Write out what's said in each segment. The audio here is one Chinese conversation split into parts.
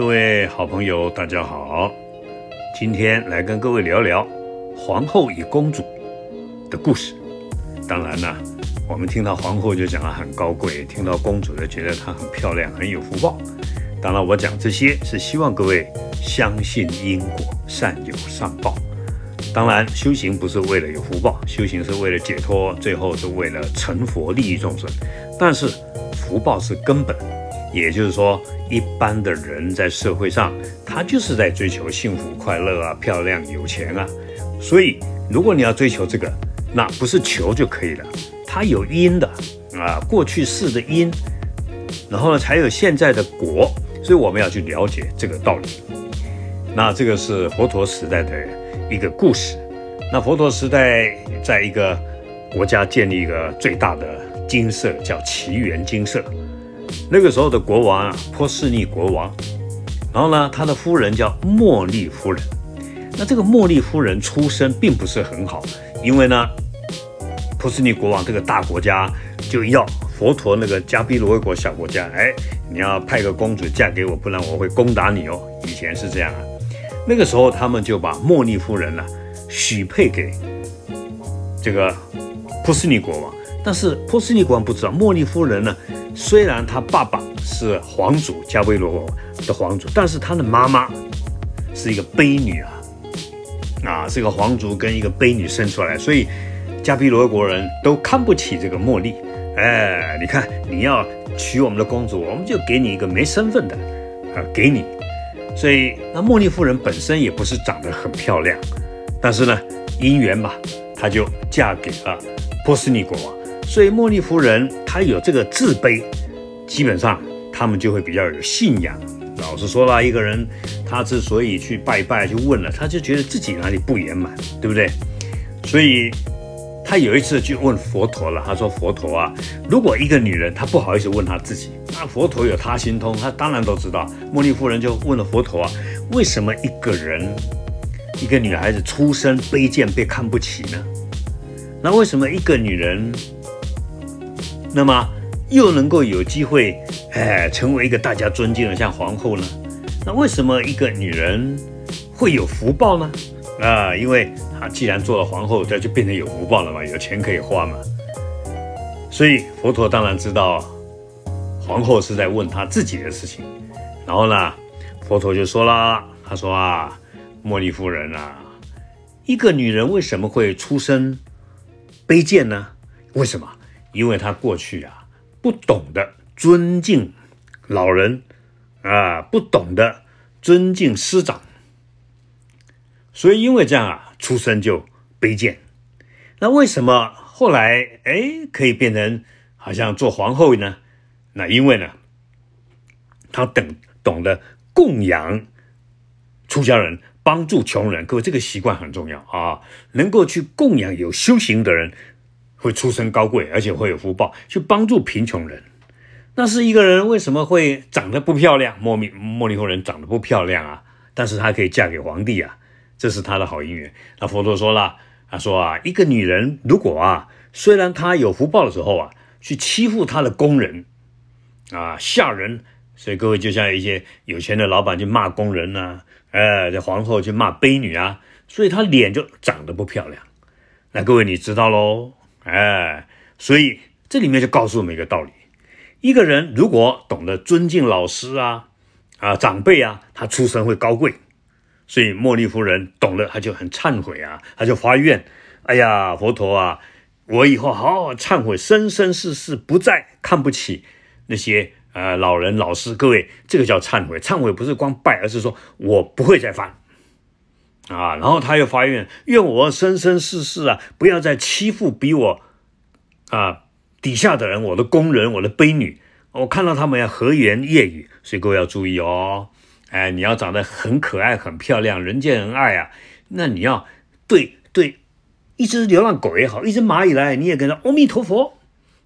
各位好朋友，大家好，今天来跟各位聊聊皇后与公主的故事。当然呢，我们听到皇后就讲了很高贵，听到公主就觉得她很漂亮，很有福报。当然，我讲这些是希望各位相信因果，善有善报。当然，修行不是为了有福报，修行是为了解脱，最后是为了成佛，利益众生。但是福报是根本，也就是说，一般的人在社会上，他就是在追求幸福、快乐啊、漂亮、有钱啊。所以，如果你要追求这个，那不是求就可以了，它有因的啊，过去世的因，然后呢，才有现在的果。所以，我们要去了解这个道理。那这个是佛陀时代的。一个故事，那佛陀时代，在一个国家建立一个最大的金色，叫奇缘金色。那个时候的国王啊，波斯尼国王，然后呢，他的夫人叫茉莉夫人。那这个茉莉夫人出身并不是很好，因为呢，波斯尼国王这个大国家就要佛陀那个加毗罗国小国家，哎，你要派个公主嫁给我，不然我会攻打你哦。以前是这样啊。那个时候，他们就把茉莉夫人呢许配给这个波斯尼国王。但是波斯尼国王不知道，茉莉夫人呢，虽然他爸爸是皇族加维罗的皇族，但是他的妈妈是一个卑女啊，啊，是个皇族跟一个卑女生出来，所以加比罗国人都看不起这个茉莉。哎，你看，你要娶我们的公主，我们就给你一个没身份的啊，给你。所以，那茉莉夫人本身也不是长得很漂亮，但是呢，姻缘吧，她就嫁给了波斯尼国王。所以，茉莉夫人她有这个自卑，基本上他们就会比较有信仰。老实说了，一个人他之所以去拜拜去问了，他就觉得自己哪里不圆满，对不对？所以。他有一次就问佛陀了，他说：“佛陀啊，如果一个女人她不好意思问她自己，那佛陀有他心通，他当然都知道。”茉莉夫人就问了佛陀啊：“为什么一个人，一个女孩子出身卑贱被看不起呢？那为什么一个女人，那么又能够有机会，哎，成为一个大家尊敬的像皇后呢？那为什么一个女人会有福报呢？啊，因为。”啊，既然做了皇后，她就变成有福报了嘛，有钱可以花嘛。所以佛陀当然知道皇后是在问他自己的事情。然后呢，佛陀就说了，他说啊，茉莉夫人啊，一个女人为什么会出身卑贱呢？为什么？因为他过去啊不懂得尊敬老人啊，不懂得尊敬师长，所以因为这样啊。出身就卑贱，那为什么后来哎可以变成好像做皇后呢？那因为呢，他等懂得供养出家人，帮助穷人。各位这个习惯很重要啊，能够去供养有修行的人，会出身高贵，而且会有福报，去帮助贫穷人。那是一个人为什么会长得不漂亮？莫米莫莉夫人长得不漂亮啊，但是她可以嫁给皇帝啊。这是他的好姻缘。那佛陀说了，他说啊，一个女人如果啊，虽然她有福报的时候啊，去欺负她的工人啊，下人，所以各位就像一些有钱的老板去骂工人呐，呃，这皇后去骂卑女啊，所以她脸就长得不漂亮。那各位你知道喽，哎，所以这里面就告诉我们一个道理：一个人如果懂得尊敬老师啊，啊长辈啊，他出身会高贵。所以茉莉夫人懂了，她就很忏悔啊，她就发愿：哎呀，佛陀啊，我以后好好忏悔，生生世世不再看不起那些呃老人老师。各位，这个叫忏悔。忏悔不是光拜，而是说我不会再犯啊。然后他又发愿：愿我生生世世啊，不要再欺负比我啊底下的人，我的工人，我的婢女。我看到他们要和颜悦语，所以各位要注意哦。哎，你要长得很可爱、很漂亮，人见人爱啊！那你要对对，一只流浪狗也好，一只蚂蚁来，你也跟他阿弥陀佛。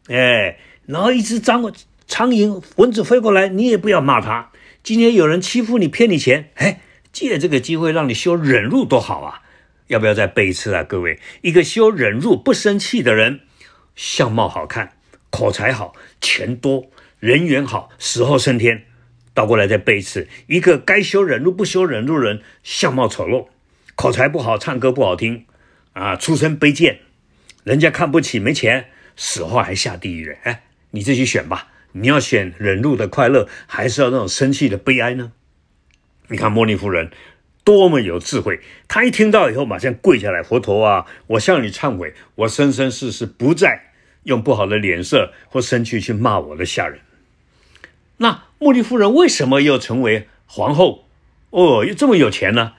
哎，然后一只苍苍蝇、蚊子飞过来，你也不要骂他。今天有人欺负你、骗你钱，哎，借这个机会让你修忍辱多好啊！要不要再背一次啊？各位，一个修忍辱、不生气的人，相貌好看，口才好，钱多，人缘好，死后升天。倒过来再背一次：一个该修忍辱不修忍辱人，相貌丑陋，口才不好，唱歌不好听，啊，出身卑贱，人家看不起，没钱，死后还下地狱。哎，你自己选吧。你要选忍辱的快乐，还是要那种生气的悲哀呢？你看莫尼夫人多么有智慧，她一听到以后，马上跪下来，佛陀啊，我向你忏悔，我生生世世不再用不好的脸色或生气去骂我的下人。那莫尼夫人为什么又成为皇后？哦，又这么有钱呢？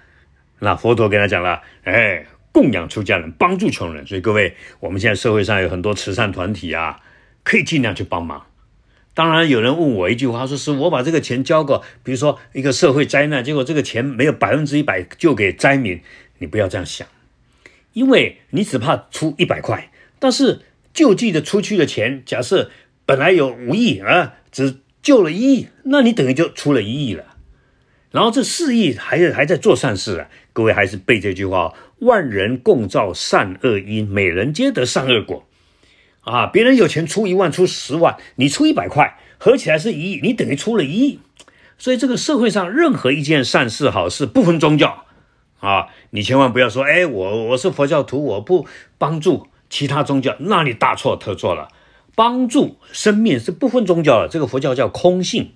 那佛陀跟他讲了，哎，供养出家人，帮助穷人。所以各位，我们现在社会上有很多慈善团体啊，可以尽量去帮忙。当然，有人问我一句话，说是我把这个钱交过，比如说一个社会灾难，结果这个钱没有百分之一百就给灾民，你不要这样想，因为你只怕出一百块，但是救济的出去的钱，假设本来有五亿啊，只救了一亿，那你等于就出了一亿了，然后这四亿还是还在做善事啊，各位还是背这句话：万人共造善恶因，每人皆得善恶果。啊，别人有钱出一万出十万，你出一百块，合起来是一亿，你等于出了一亿。所以这个社会上任何一件善事好事，不分宗教啊，你千万不要说，哎，我我是佛教徒，我不帮助其他宗教，那你大错特错了。帮助生命是不分宗教的，这个佛教叫空性。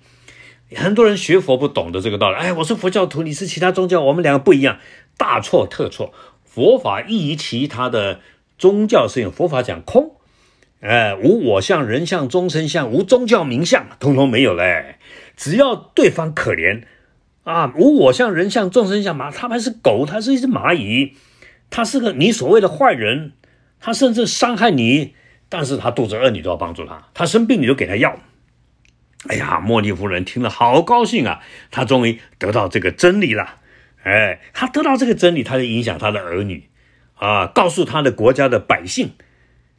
很多人学佛不懂得这个道理，哎，我是佛教徒，你是其他宗教，我们两个不一样，大错特错。佛法异于其他的宗教是用佛法讲空。哎，无我相、人相、众生相，无宗教名相，通通没有嘞。只要对方可怜啊，无我相、人相、众生相嘛，他还是狗，他是一只蚂蚁，他是个你所谓的坏人，他甚至伤害你，但是他肚子饿，你都要帮助他，他生病你就给他药。哎呀，茉莉夫人听了好高兴啊，他终于得到这个真理了。哎，他得到这个真理，他就影响他的儿女啊，告诉他的国家的百姓。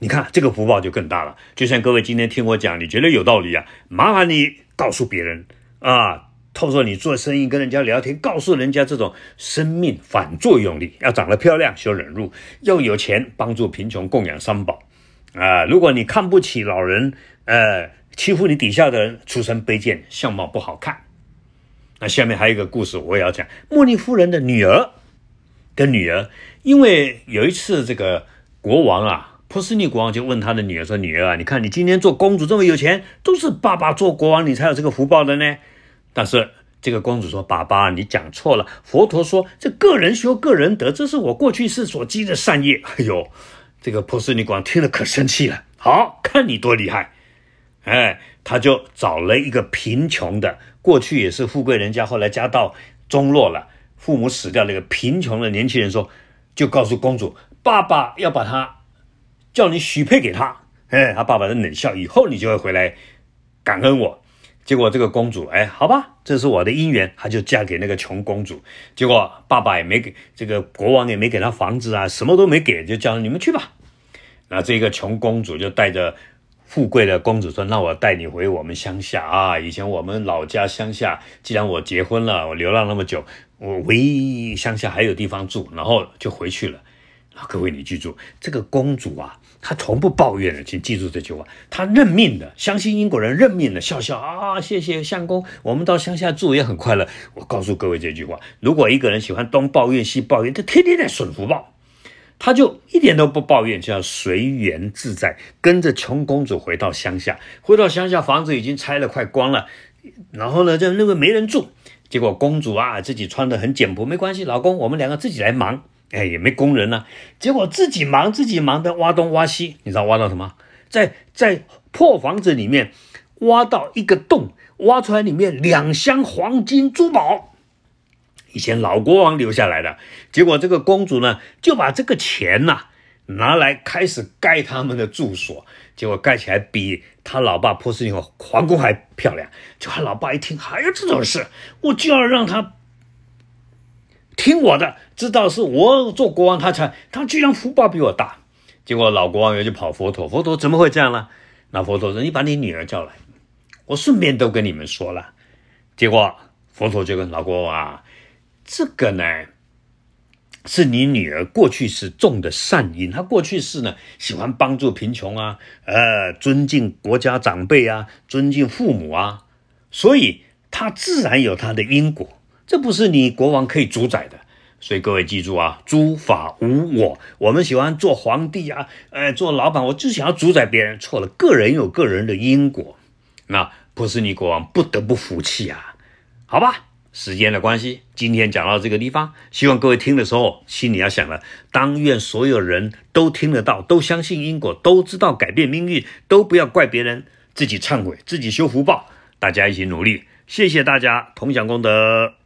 你看这个福报就更大了，就像各位今天听我讲，你觉得有道理啊？麻烦你告诉别人啊，透过你做生意跟人家聊天，告诉人家这种生命反作用力，要长得漂亮修忍辱，要有钱帮助贫穷供养三宝啊。如果你看不起老人，呃，欺负你底下的人，出身卑贱，相貌不好看。那下面还有一个故事我也要讲，茉莉夫人的女儿跟女儿，因为有一次这个国王啊。波斯尼国王就问他的女儿说：“女儿啊，你看你今天做公主这么有钱，都是爸爸做国王，你才有这个福报的呢。”但是这个公主说：“爸爸，你讲错了。佛陀说，这个人修个人德，这是我过去世所积的善业。”哎呦，这个波斯尼国王听了可生气了。好看你多厉害！哎，他就找了一个贫穷的，过去也是富贵人家，后来家道中落了，父母死掉那个贫穷的年轻人说，就告诉公主：“爸爸要把他。”叫你许配给他，哎，他爸爸的冷笑，以后你就会回来感恩我。结果这个公主，哎，好吧，这是我的姻缘，她就嫁给那个穷公主。结果爸爸也没给这个国王也没给她房子啊，什么都没给，就叫你们去吧。那这个穷公主就带着富贵的公主说：“那我带你回我们乡下啊，以前我们老家乡下，既然我结婚了，我流浪那么久，我唯一乡下还有地方住，然后就回去了。各位你记住，这个公主啊。”她从不抱怨的，请记住这句话。她认命的，相信英国人认命的，笑笑啊，谢谢相公，我们到乡下住也很快乐。我告诉各位这句话：如果一个人喜欢东抱怨西抱怨，他天天在损福报，他就一点都不抱怨，就要随缘自在，跟着穷公主回到乡下。回到乡下，房子已经拆了，快光了。然后呢，就认为没人住。结果公主啊，自己穿的很简朴，没关系，老公，我们两个自己来忙。哎，也没工人呢，结果自己忙自己忙的挖东挖西，你知道挖到什么？在在破房子里面挖到一个洞，挖出来里面两箱黄金珠宝，以前老国王留下来的。结果这个公主呢，就把这个钱呐拿来开始盖他们的住所，结果盖起来比他老爸波斯尼皇宫还漂亮。就他老爸一听还有这种事，我就要让他。听我的，知道是我做国王，他才他居然福报比我大。结果老国王又去跑佛陀，佛陀怎么会这样呢？那佛陀说：“你把你女儿叫来，我顺便都跟你们说了。”结果佛陀就跟老国王啊，这个呢是你女儿过去是种的善因，她过去是呢喜欢帮助贫穷啊，呃，尊敬国家长辈啊，尊敬父母啊，所以。她自然有她的因果，这不是你国王可以主宰的。所以各位记住啊，诸法无我。我们喜欢做皇帝啊，呃，做老板，我就想要主宰别人。错了，个人有个人的因果，那不是你国王不得不服气啊？好吧，时间的关系，今天讲到这个地方，希望各位听的时候心里要想了：当愿所有人都听得到，都相信因果，都知道改变命运，都不要怪别人，自己忏悔，自己修福报，大家一起努力。谢谢大家，同享功德。